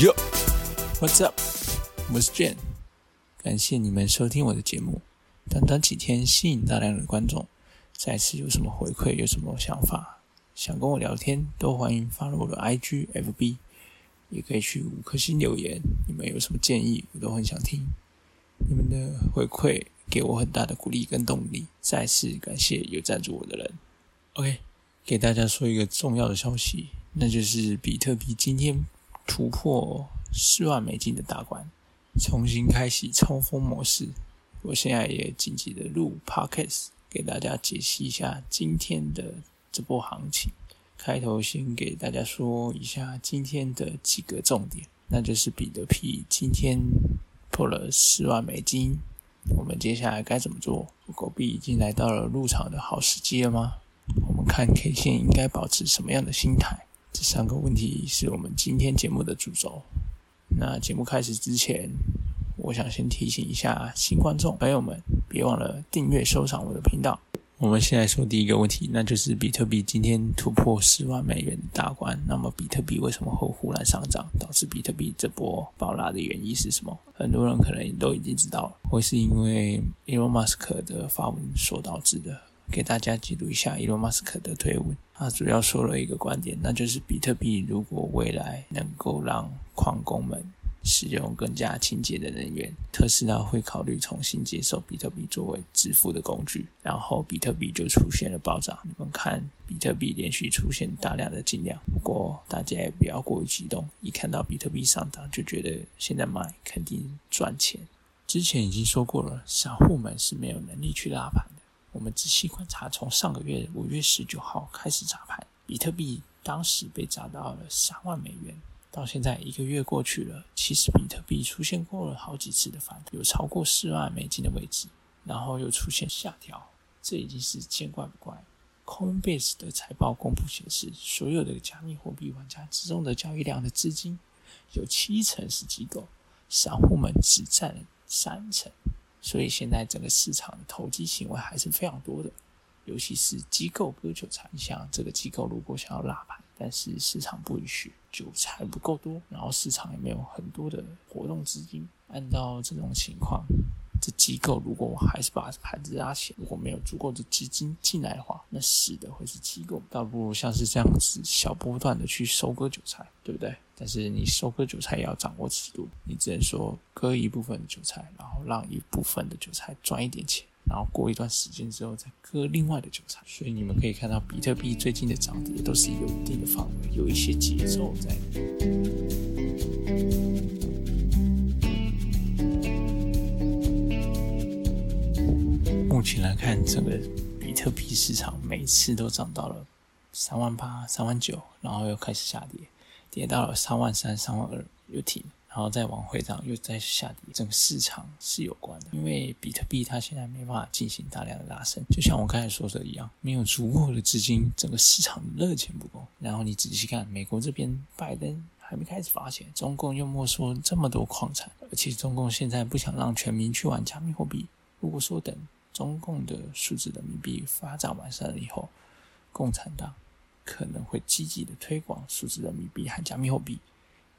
Yo，What's up？我是 Jane，感谢你们收听我的节目。短短几天吸引大量的观众，再次有什么回馈，有什么想法，想跟我聊天，都欢迎发入我的 IG、FB，也可以去五颗星留言。你们有什么建议，我都很想听。你们的回馈给我很大的鼓励跟动力。再次感谢有赞助我的人。OK，给大家说一个重要的消息。那就是比特币今天突破四万美金的大关，重新开启超风模式。我现在也紧急的录 podcast 给大家解析一下今天的这波行情。开头先给大家说一下今天的几个重点，那就是比特币今天破了四万美金，我们接下来该怎么做？狗币已经来到了入场的好时机了吗？我们看 K 线应该保持什么样的心态？这三个问题是我们今天节目的主轴。那节目开始之前，我想先提醒一下新观众朋友们，别忘了订阅、收藏我的频道。我们先来说第一个问题，那就是比特币今天突破十万美元大关。那么，比特币为什么会忽然上涨，导致比特币这波暴拉的原因是什么？很多人可能都已经知道了，会是因为 Elon Musk 的发文所导致的。给大家记录一下伊隆马斯克的推文，他主要说了一个观点，那就是比特币如果未来能够让矿工们使用更加清洁的能源，特斯拉会考虑重新接受比特币作为支付的工具，然后比特币就出现了暴涨。你们看，比特币连续出现大量的金量，不过大家也不要过于激动，一看到比特币上涨就觉得现在买肯定赚钱。之前已经说过了，散户们是没有能力去拉盘的。我们仔细观察，从上个月五月十九号开始砸盘，比特币当时被砸到了三万美元。到现在一个月过去了，其实比特币出现过了好几次的反弹，有超过四万美金的位置，然后又出现下调，这已经是见怪不怪。Coinbase 的财报公布显示，所有的加密货币玩家之中的交易量的资金有七成是机构，散户们只占三成。所以现在整个市场的投机行为还是非常多的，尤其是机构割韭菜。像这个机构如果想要拉盘，但是市场不允许，韭菜不够多，然后市场也没有很多的活动资金，按照这种情况。这机构如果我还是把盘子拉起，如果没有足够的资金进来的话，那死的会是机构，倒不如像是这样子小波段的去收割韭菜，对不对？但是你收割韭菜也要掌握尺度，你只能说割一部分韭菜，然后让一部分的韭菜赚一点钱，然后过一段时间之后再割另外的韭菜。所以你们可以看到，比特币最近的涨跌都是有一定的范围，有一些节奏在。目前来看，整个比特币市场每次都涨到了三万八、三万九，然后又开始下跌，跌到了三万三、三万二又停，然后再往回涨，又再下跌。整个市场是有关的，因为比特币它现在没办法进行大量的拉升，就像我刚才说的一样，没有足够的资金，整个市场热钱不够。然后你仔细看，美国这边拜登还没开始发钱，中共又没收这么多矿产，而且中共现在不想让全民去玩加密货币。如果说等。中共的数字人民币发展完善了以后，共产党可能会积极的推广数字人民币和加密货币，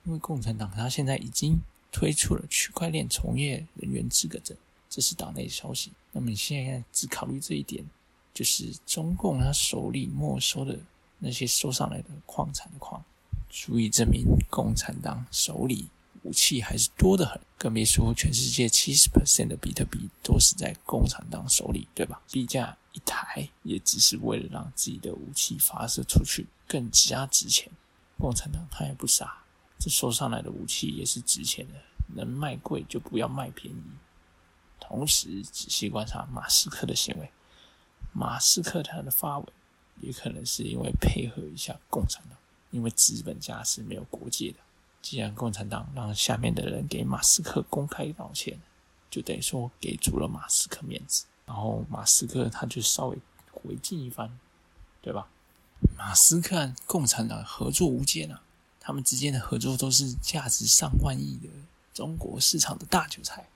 因为共产党他现在已经推出了区块链从业人员资格证，这是党内消息。那么你现在只考虑这一点，就是中共他手里没收的那些收上来的矿产的矿，足以证明共产党手里。武器还是多得很，更别说全世界七十 percent 的比特币都是在共产党手里，对吧？币价一台也只是为了让自己的武器发射出去更加值钱。共产党他也不傻，这收上来的武器也是值钱的，能卖贵就不要卖便宜。同时仔细观察马斯克的行为，马斯克他的发文也可能是因为配合一下共产党，因为资本家是没有国界的。既然共产党让下面的人给马斯克公开道歉，就等于说给足了马斯克面子，然后马斯克他就稍微回敬一番，对吧？马斯克共产党合作无间啊，他们之间的合作都是价值上万亿的中国市场的大韭菜。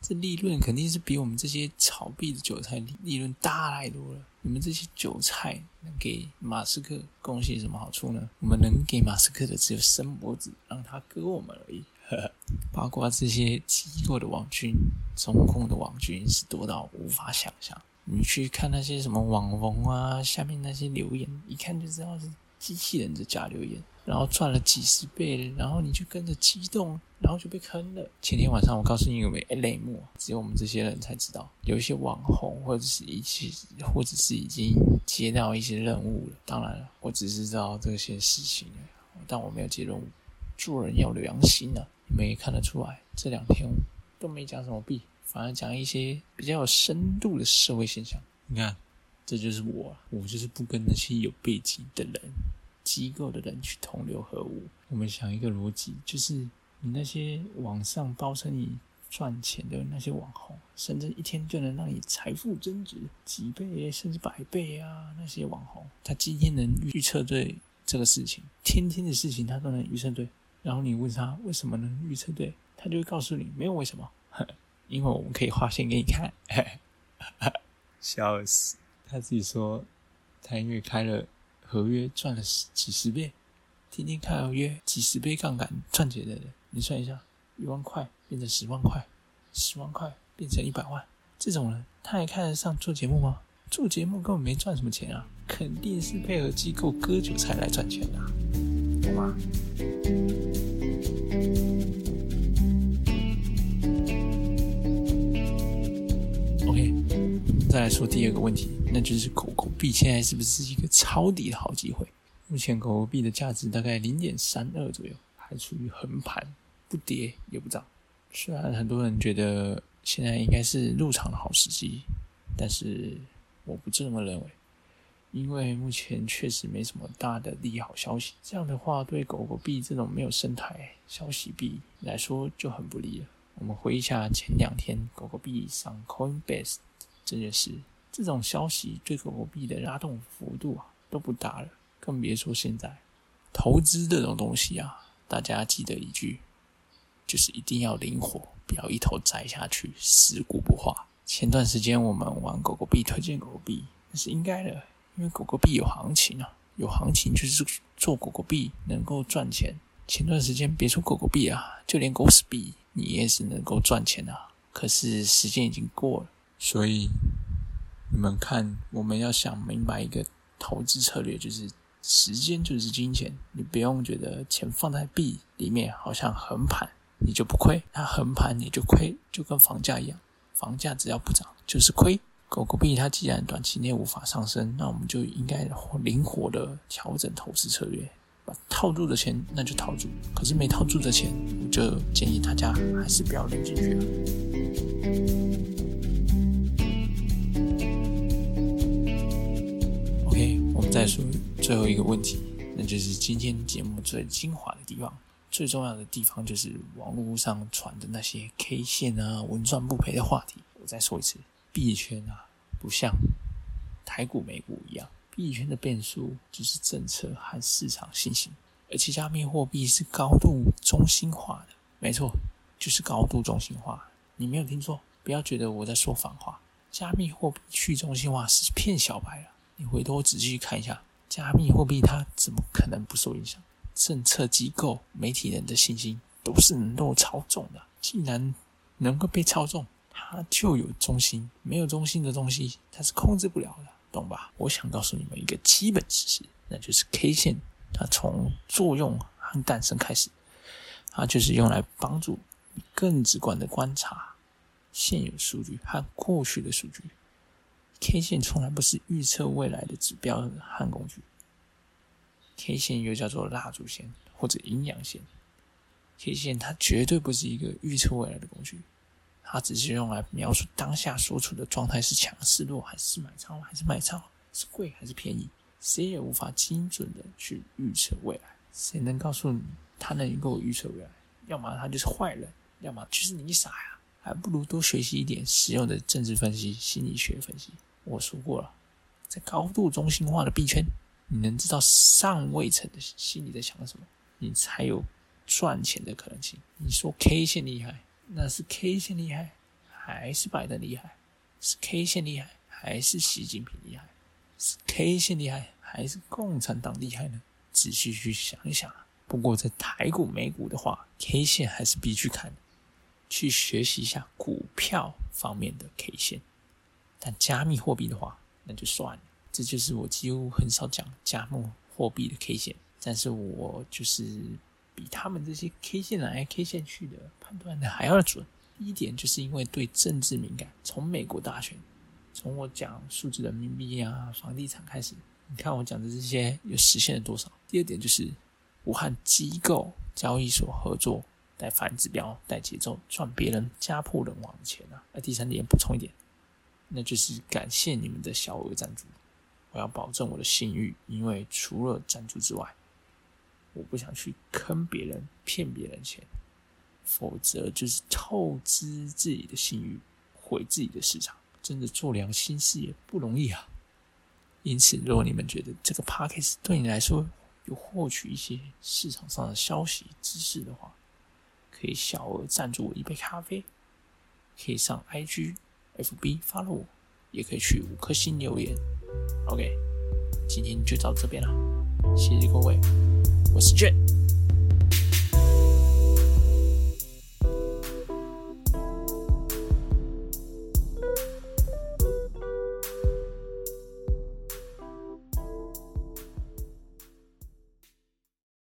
这利润肯定是比我们这些炒币的韭菜利润大太多了。你们这些韭菜能给马斯克贡献什么好处呢？我们能给马斯克的只有伸脖子，让他割我们而已。包括这些机构的网军、中控的网军是多到无法想象。你去看那些什么网红啊，下面那些留言，一看就知道是机器人的假留言，然后赚了几十倍，然后你就跟着激动，然后就被坑了。前天晚上我告诉你有没有泪目，只有我们这些人才知道，有一些网红或者是一些或者是已经接到一些任务了。当然了，我只是知道这些事情，但我没有接任务。做人要良心啊！你们也看得出来，这两天都没讲什么币。反而讲一些比较有深度的社会现象。你看，这就是我，我就是不跟那些有背景的人、机构的人去同流合污。我们想一个逻辑，就是你那些网上包生意赚钱的那些网红，甚至一天就能让你财富增值几倍甚至百倍啊！那些网红，他今天能预测对这个事情，天天的事情他都能预测对。然后你问他为什么能预测对，他就会告诉你没有为什么。因为我们可以画线给你看，笑死！他自己说，他因为开了合约赚了十几十倍，天天开合约几十倍杠杆赚钱的人，你算一下，一万块变成十万块，十万块变成一百万，这种人他还看得上做节目吗？做节目根本没赚什么钱啊，肯定是配合机构割韭菜来赚钱的，懂吗？再来说第二个问题，那就是狗狗币现在是不是一个抄底的好机会？目前狗狗币的价值大概零点三二左右，还处于横盘，不跌也不涨。虽然很多人觉得现在应该是入场的好时机，但是我不这么认为，因为目前确实没什么大的利好消息。这样的话，对狗狗币这种没有生态消息币来说就很不利了。我们回忆一下前两天狗狗币上 Coinbase。这件事，这种消息对狗狗币的拉动幅度啊都不大了，更别说现在投资这种东西啊。大家记得一句，就是一定要灵活，不要一头栽下去，死股不化。前段时间我们玩狗狗币，推荐狗狗币那是应该的，因为狗狗币有行情啊，有行情就是做狗狗币能够赚钱。前段时间别说狗狗币啊，就连狗屎币你也是能够赚钱啊。可是时间已经过了。所以，你们看，我们要想明白一个投资策略，就是时间就是金钱。你不用觉得钱放在币里面好像横盘你就不亏，它横盘你就亏，就跟房价一样，房价只要不涨就是亏。狗狗币它既然短期内无法上升，那我们就应该灵活的调整投资策略，把套住的钱那就套住，可是没套住的钱，我就建议大家还是不要扔进去了。再说最后一个问题，那就是今天节目最精华的地方，最重要的地方就是网络上传的那些 K 线啊、稳赚不赔的话题。我再说一次，币圈啊，不像台股、美股一样，币圈的变数就是政策和市场信心，而且加密货币是高度中心化的，没错，就是高度中心化。你没有听错，不要觉得我在说反话，加密货币去中心化是骗小白了。你回头仔细看一下，加密货币它怎么可能不受影响？政策机构、媒体人的信心都是能够操纵的。既然能够被操纵，它就有中心。没有中心的东西，它是控制不了的，懂吧？我想告诉你们一个基本知识，那就是 K 线，它从作用和诞生开始，它就是用来帮助你更直观的观察现有数据和过去的数据。K 线从来不是预测未来的指标和工具。K 线又叫做蜡烛线或者阴阳线。K 线它绝对不是一个预测未来的工具，它只是用来描述当下所处的状态是强是弱，还是买超还是卖超，是贵还是便宜。谁也无法精准的去预测未来。谁能告诉你他能够预测未来？要么他就是坏人，要么就是你傻呀。还不如多学习一点实用的政治分析、心理学分析。我说过了，在高度中心化的币圈，你能知道上位层的心里在想什么，你才有赚钱的可能性。你说 K 线厉害，那是 K 线厉害，还是拜登厉害？是 K 线厉害，还是习近平厉害？是 K 线厉害，还是共产党厉害呢？仔细去想一想啊。不过在台股、美股的话，K 线还是必须看，去学习一下股票方面的 K 线。但加密货币的话，那就算了。这就是我几乎很少讲加密货币的 K 线，但是我就是比他们这些 K 线来 K 线去的判断的还要准。第一点就是因为对政治敏感，从美国大选，从我讲数字人民币啊、房地产开始，你看我讲的这些又实现了多少？第二点就是武汉机构交易所合作带反指标、带节奏赚别人家破人亡的钱啊。那第三点补充一点，那就是感谢你们的小额赞助，我要保证我的信誉，因为除了赞助之外，我不想去坑别人、骗别人钱。否则就是透支自己的信誉，毁自己的市场。真的做良心事业不容易啊！因此，如果你们觉得这个 p a c k a g e 对你来说有获取一些市场上的消息知识的话，可以小额赞助我一杯咖啡，可以上 IG、FB 发了我，也可以去五颗星留言。OK，今天就到这边了，谢谢各位，我是 J。